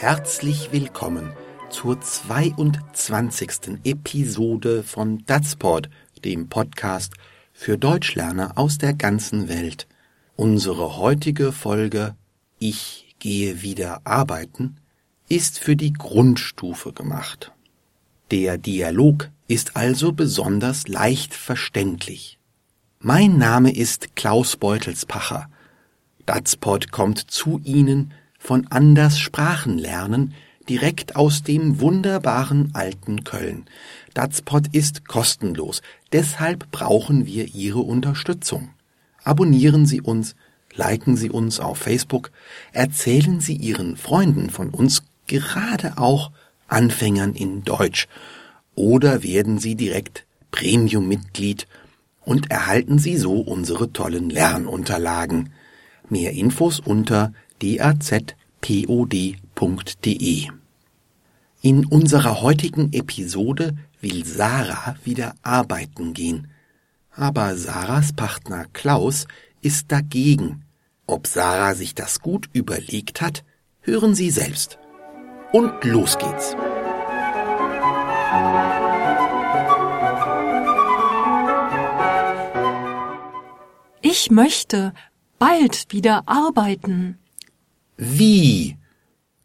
Herzlich willkommen zur 22. Episode von Datsport, dem Podcast für Deutschlerner aus der ganzen Welt. Unsere heutige Folge Ich gehe wieder arbeiten ist für die Grundstufe gemacht. Der Dialog ist also besonders leicht verständlich. Mein Name ist Klaus Beutelspacher. Datspot kommt zu Ihnen von Anders Sprachenlernen direkt aus dem wunderbaren alten Köln. Datspot ist kostenlos, deshalb brauchen wir Ihre Unterstützung. Abonnieren Sie uns, liken Sie uns auf Facebook, erzählen Sie Ihren Freunden von uns, gerade auch Anfängern in Deutsch, oder werden Sie direkt Premium-Mitglied und erhalten Sie so unsere tollen Lernunterlagen. Mehr Infos unter dazpod.de. In unserer heutigen Episode will Sarah wieder arbeiten gehen. Aber Sarahs Partner Klaus ist dagegen. Ob Sarah sich das gut überlegt hat, hören Sie selbst. Und los geht's. Ich möchte bald wieder arbeiten. Wie?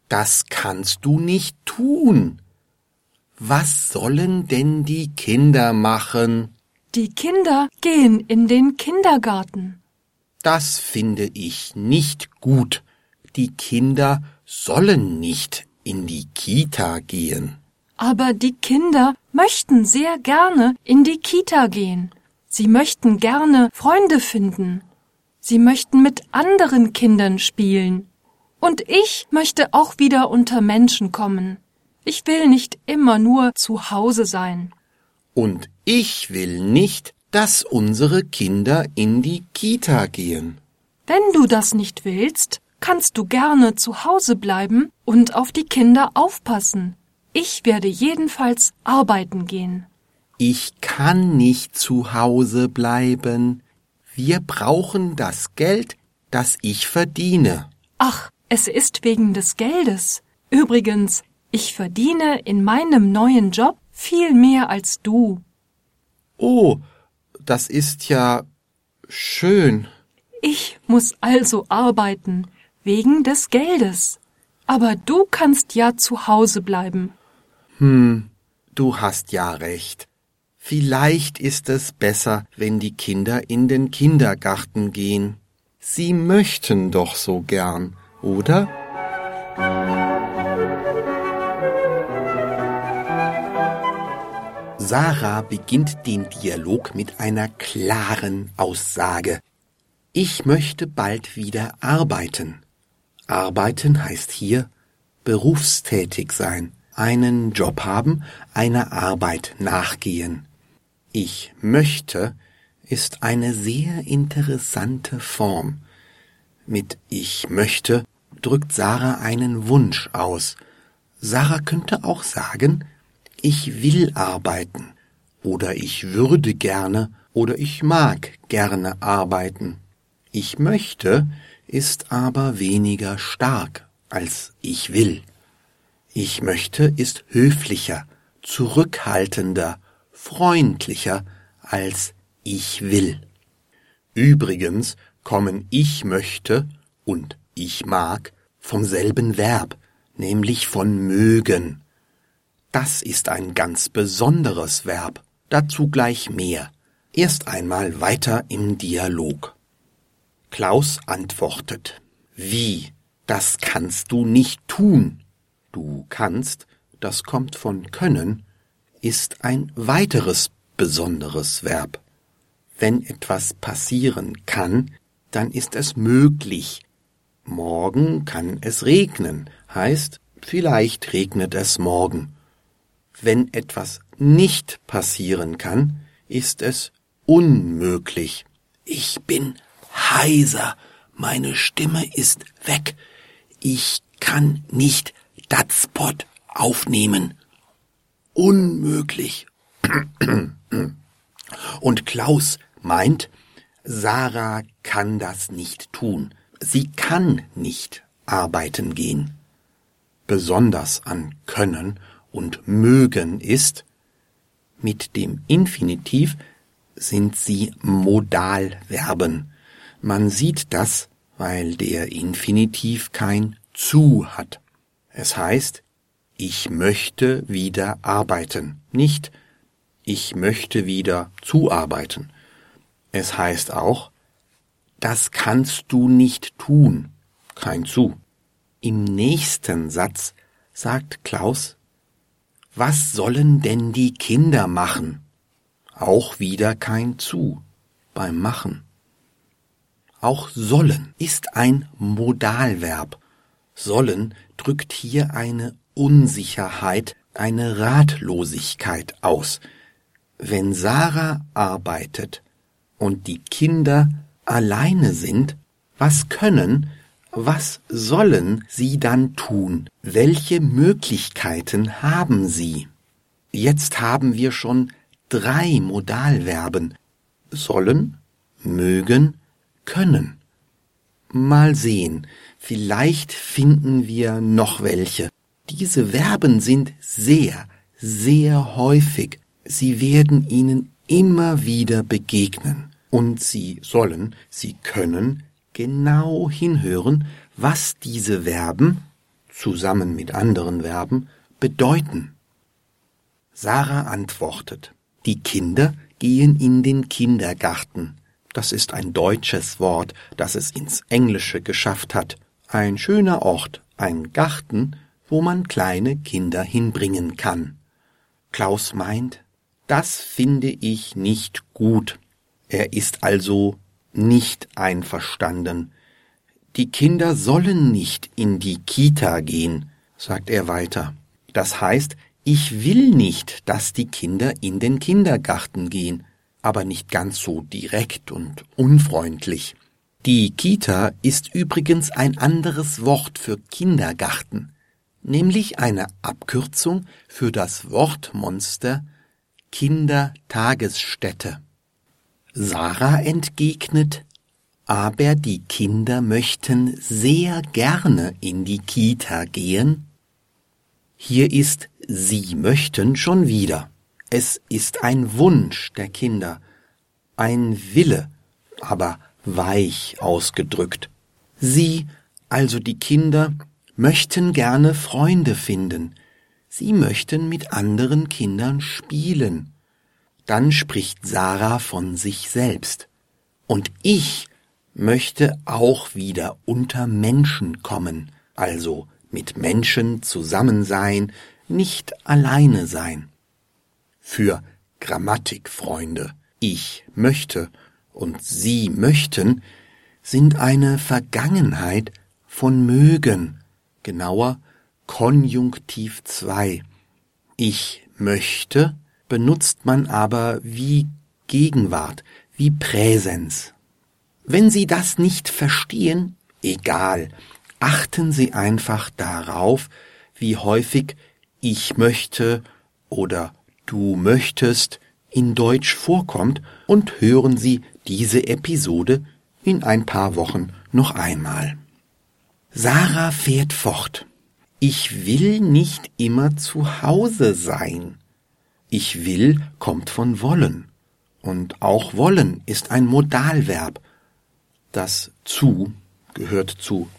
Das kannst du nicht tun. Was sollen denn die Kinder machen? Die Kinder gehen in den Kindergarten. Das finde ich nicht gut. Die Kinder sollen nicht in die Kita gehen. Aber die Kinder möchten sehr gerne in die Kita gehen. Sie möchten gerne Freunde finden. Sie möchten mit anderen Kindern spielen. Und ich möchte auch wieder unter Menschen kommen. Ich will nicht immer nur zu Hause sein. Und ich will nicht, dass unsere Kinder in die Kita gehen. Wenn du das nicht willst, kannst du gerne zu Hause bleiben und auf die Kinder aufpassen. Ich werde jedenfalls arbeiten gehen. Ich kann nicht zu Hause bleiben. Wir brauchen das Geld, das ich verdiene. Ach, es ist wegen des Geldes. Übrigens, ich verdiene in meinem neuen Job viel mehr als du. Oh, das ist ja schön. Ich muss also arbeiten, wegen des Geldes. Aber du kannst ja zu Hause bleiben. Hm, du hast ja recht. Vielleicht ist es besser, wenn die Kinder in den Kindergarten gehen. Sie möchten doch so gern, oder? Sarah beginnt den Dialog mit einer klaren Aussage. Ich möchte bald wieder arbeiten. Arbeiten heißt hier berufstätig sein, einen Job haben, einer Arbeit nachgehen. Ich möchte ist eine sehr interessante Form. Mit ich möchte drückt Sarah einen Wunsch aus. Sarah könnte auch sagen, ich will arbeiten oder ich würde gerne oder ich mag gerne arbeiten. Ich möchte ist aber weniger stark als ich will. Ich möchte ist höflicher, zurückhaltender, freundlicher als ich will. Übrigens kommen ich möchte und ich mag vom selben Verb, nämlich von mögen. Das ist ein ganz besonderes Verb, dazu gleich mehr. Erst einmal weiter im Dialog. Klaus antwortet, wie, das kannst du nicht tun. Du kannst, das kommt von können, ist ein weiteres besonderes Verb. Wenn etwas passieren kann, dann ist es möglich. Morgen kann es regnen, heißt, vielleicht regnet es morgen. Wenn etwas nicht passieren kann, ist es unmöglich. Ich bin heiser, meine Stimme ist weg, ich kann nicht Datspot aufnehmen unmöglich. Und Klaus meint, Sarah kann das nicht tun. Sie kann nicht arbeiten gehen. besonders an können und mögen ist, mit dem Infinitiv sind sie Modalverben. Man sieht das, weil der Infinitiv kein zu hat. Es heißt, ich möchte wieder arbeiten, nicht ich möchte wieder zuarbeiten. Es heißt auch, das kannst du nicht tun, kein zu. Im nächsten Satz sagt Klaus, was sollen denn die Kinder machen? Auch wieder kein zu beim Machen. Auch sollen ist ein Modalverb. Sollen drückt hier eine Unsicherheit, eine Ratlosigkeit aus. Wenn Sarah arbeitet und die Kinder alleine sind, was können, was sollen sie dann tun? Welche Möglichkeiten haben sie? Jetzt haben wir schon drei Modalverben sollen, mögen, können. Mal sehen, vielleicht finden wir noch welche. Diese Verben sind sehr, sehr häufig. Sie werden Ihnen immer wieder begegnen. Und Sie sollen, Sie können genau hinhören, was diese Verben zusammen mit anderen Verben bedeuten. Sarah antwortet, die Kinder gehen in den Kindergarten. Das ist ein deutsches Wort, das es ins Englische geschafft hat. Ein schöner Ort, ein Garten, wo man kleine Kinder hinbringen kann. Klaus meint, das finde ich nicht gut. Er ist also nicht einverstanden. Die Kinder sollen nicht in die Kita gehen, sagt er weiter. Das heißt, ich will nicht, dass die Kinder in den Kindergarten gehen, aber nicht ganz so direkt und unfreundlich. Die Kita ist übrigens ein anderes Wort für Kindergarten, nämlich eine Abkürzung für das Wortmonster Kindertagesstätte. Sarah entgegnet, aber die Kinder möchten sehr gerne in die Kita gehen. Hier ist Sie möchten schon wieder. Es ist ein Wunsch der Kinder, ein Wille, aber weich ausgedrückt. Sie, also die Kinder, möchten gerne Freunde finden, sie möchten mit anderen Kindern spielen. Dann spricht Sarah von sich selbst. Und ich möchte auch wieder unter Menschen kommen, also mit Menschen zusammen sein, nicht alleine sein. Für Grammatikfreunde, ich möchte und Sie möchten sind eine Vergangenheit von mögen, genauer Konjunktiv 2. Ich möchte benutzt man aber wie Gegenwart, wie Präsens. Wenn Sie das nicht verstehen, egal, achten Sie einfach darauf, wie häufig ich möchte oder du möchtest in Deutsch vorkommt und hören Sie diese Episode in ein paar Wochen noch einmal. Sarah fährt fort. Ich will nicht immer zu Hause sein. Ich will kommt von wollen. Und auch wollen ist ein Modalverb. Das zu gehört zu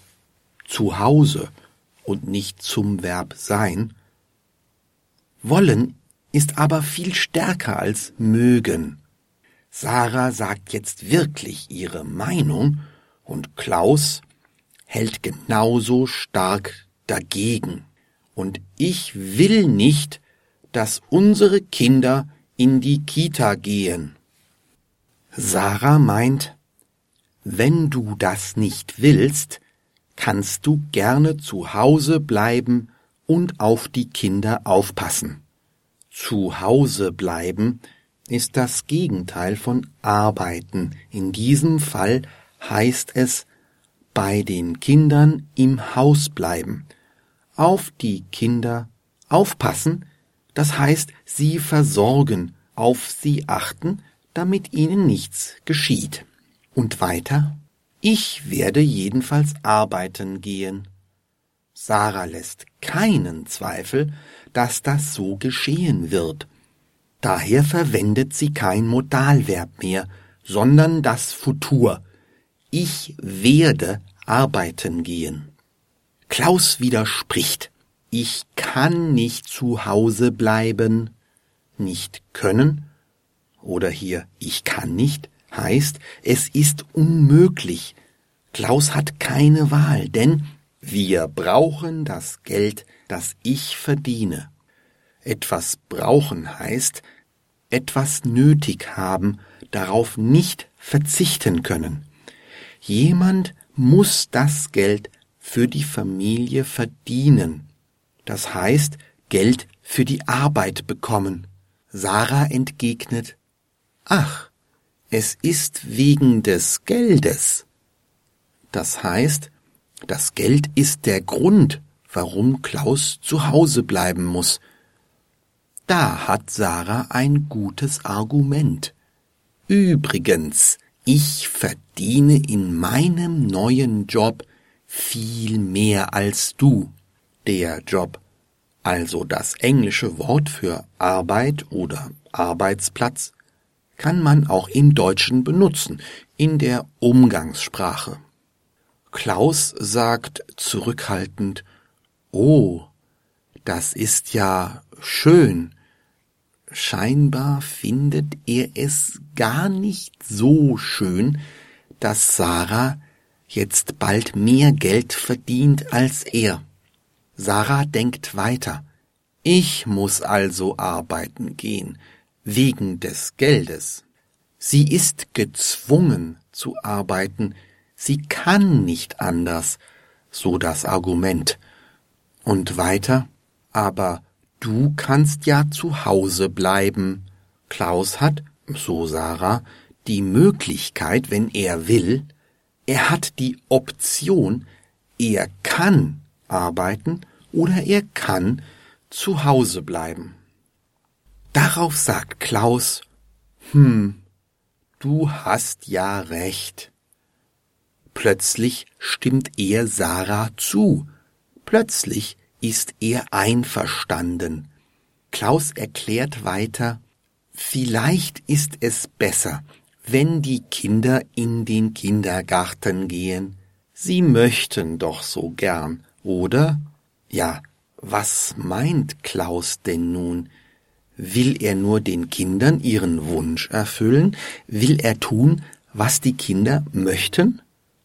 zu Hause und nicht zum Verb sein. Wollen ist aber viel stärker als mögen. Sarah sagt jetzt wirklich ihre Meinung und Klaus hält genauso stark dagegen. Und ich will nicht, dass unsere Kinder in die Kita gehen. Sarah meint, wenn du das nicht willst, kannst du gerne zu Hause bleiben und auf die Kinder aufpassen. Zu Hause bleiben ist das Gegenteil von arbeiten. In diesem Fall heißt es bei den Kindern im Haus bleiben, auf die Kinder aufpassen, das heißt sie versorgen, auf sie achten, damit ihnen nichts geschieht. Und weiter? Ich werde jedenfalls arbeiten gehen. Sarah lässt keinen Zweifel, dass das so geschehen wird. Daher verwendet sie kein Modalverb mehr, sondern das Futur. Ich werde arbeiten gehen. Klaus widerspricht. Ich kann nicht zu Hause bleiben. Nicht können oder hier ich kann nicht heißt, es ist unmöglich. Klaus hat keine Wahl, denn wir brauchen das Geld, das ich verdiene. Etwas brauchen heißt, etwas nötig haben, darauf nicht verzichten können. Jemand muss das Geld für die Familie verdienen. Das heißt, Geld für die Arbeit bekommen. Sarah entgegnet, Ach, es ist wegen des Geldes. Das heißt, das Geld ist der Grund, warum Klaus zu Hause bleiben muss. Da hat Sarah ein gutes Argument. Übrigens, ich verdiene in meinem neuen Job viel mehr als du. Der Job, also das englische Wort für Arbeit oder Arbeitsplatz, kann man auch im Deutschen benutzen, in der Umgangssprache. Klaus sagt zurückhaltend Oh, das ist ja schön. Scheinbar findet er es gar nicht so schön, dass Sarah jetzt bald mehr Geld verdient als er. Sarah denkt weiter. Ich muss also arbeiten gehen, wegen des Geldes. Sie ist gezwungen zu arbeiten, sie kann nicht anders, so das Argument. Und weiter, aber du kannst ja zu Hause bleiben. Klaus hat, so Sarah, die Möglichkeit, wenn er will, er hat die Option, er kann arbeiten oder er kann zu Hause bleiben. Darauf sagt Klaus, hm, du hast ja recht. Plötzlich stimmt er Sarah zu. Plötzlich ist er einverstanden. Klaus erklärt weiter, vielleicht ist es besser, wenn die Kinder in den Kindergarten gehen. Sie möchten doch so gern, oder? Ja, was meint Klaus denn nun? Will er nur den Kindern ihren Wunsch erfüllen? Will er tun, was die Kinder möchten?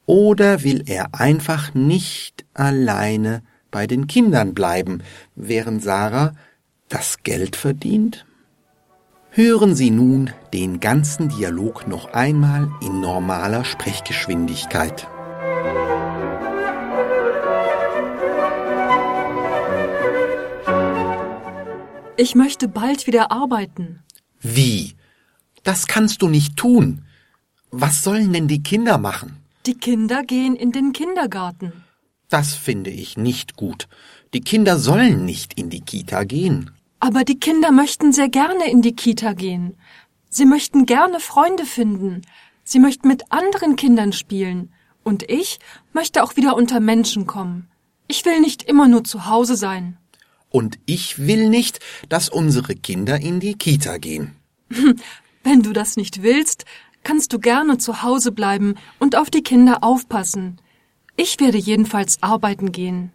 Oder will er einfach nicht alleine bei den Kindern bleiben, während Sarah das Geld verdient? Hören Sie nun den ganzen Dialog noch einmal in normaler Sprechgeschwindigkeit. Ich möchte bald wieder arbeiten. Wie? Das kannst du nicht tun. Was sollen denn die Kinder machen? Die Kinder gehen in den Kindergarten. Das finde ich nicht gut. Die Kinder sollen nicht in die Kita gehen. Aber die Kinder möchten sehr gerne in die Kita gehen. Sie möchten gerne Freunde finden. Sie möchten mit anderen Kindern spielen. Und ich möchte auch wieder unter Menschen kommen. Ich will nicht immer nur zu Hause sein. Und ich will nicht, dass unsere Kinder in die Kita gehen. Wenn du das nicht willst, kannst du gerne zu Hause bleiben und auf die Kinder aufpassen. Ich werde jedenfalls arbeiten gehen.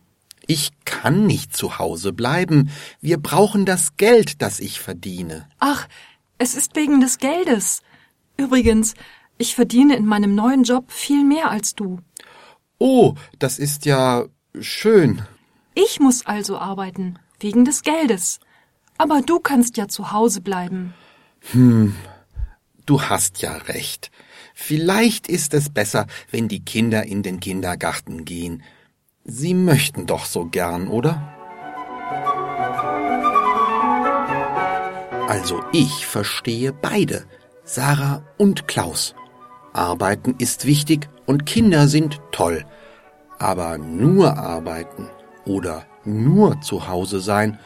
Ich kann nicht zu Hause bleiben. Wir brauchen das Geld, das ich verdiene. Ach, es ist wegen des Geldes. Übrigens, ich verdiene in meinem neuen Job viel mehr als du. Oh, das ist ja schön. Ich muss also arbeiten wegen des Geldes. Aber du kannst ja zu Hause bleiben. Hm, du hast ja recht. Vielleicht ist es besser, wenn die Kinder in den Kindergarten gehen. Sie möchten doch so gern, oder? Also ich verstehe beide, Sarah und Klaus. Arbeiten ist wichtig und Kinder sind toll. Aber nur arbeiten oder nur zu Hause sein,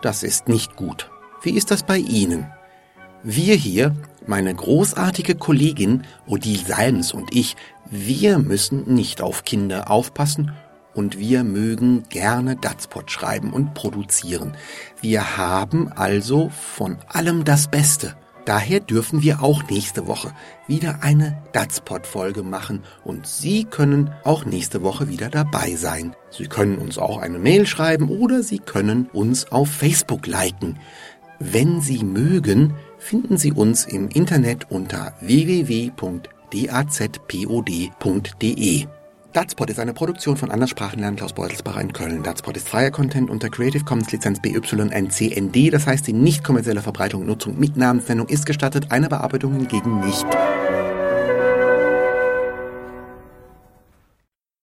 das ist nicht gut. Wie ist das bei Ihnen? Wir hier, meine großartige Kollegin Odile Salms und ich, wir müssen nicht auf Kinder aufpassen und wir mögen gerne Datspot schreiben und produzieren. Wir haben also von allem das Beste. Daher dürfen wir auch nächste Woche wieder eine Datspot-Folge machen und Sie können auch nächste Woche wieder dabei sein. Sie können uns auch eine Mail schreiben oder Sie können uns auf Facebook liken. Wenn Sie mögen, finden Sie uns im Internet unter www.dazpod.de. Datspot ist eine Produktion von Anderssprachenlernen Klaus Beutelsbacher in Köln. Datspot ist freier Content unter Creative Commons Lizenz BYNCND, das heißt die nicht kommerzielle Verbreitung und Nutzung mit Namensnennung ist gestattet, eine Bearbeitung hingegen nicht.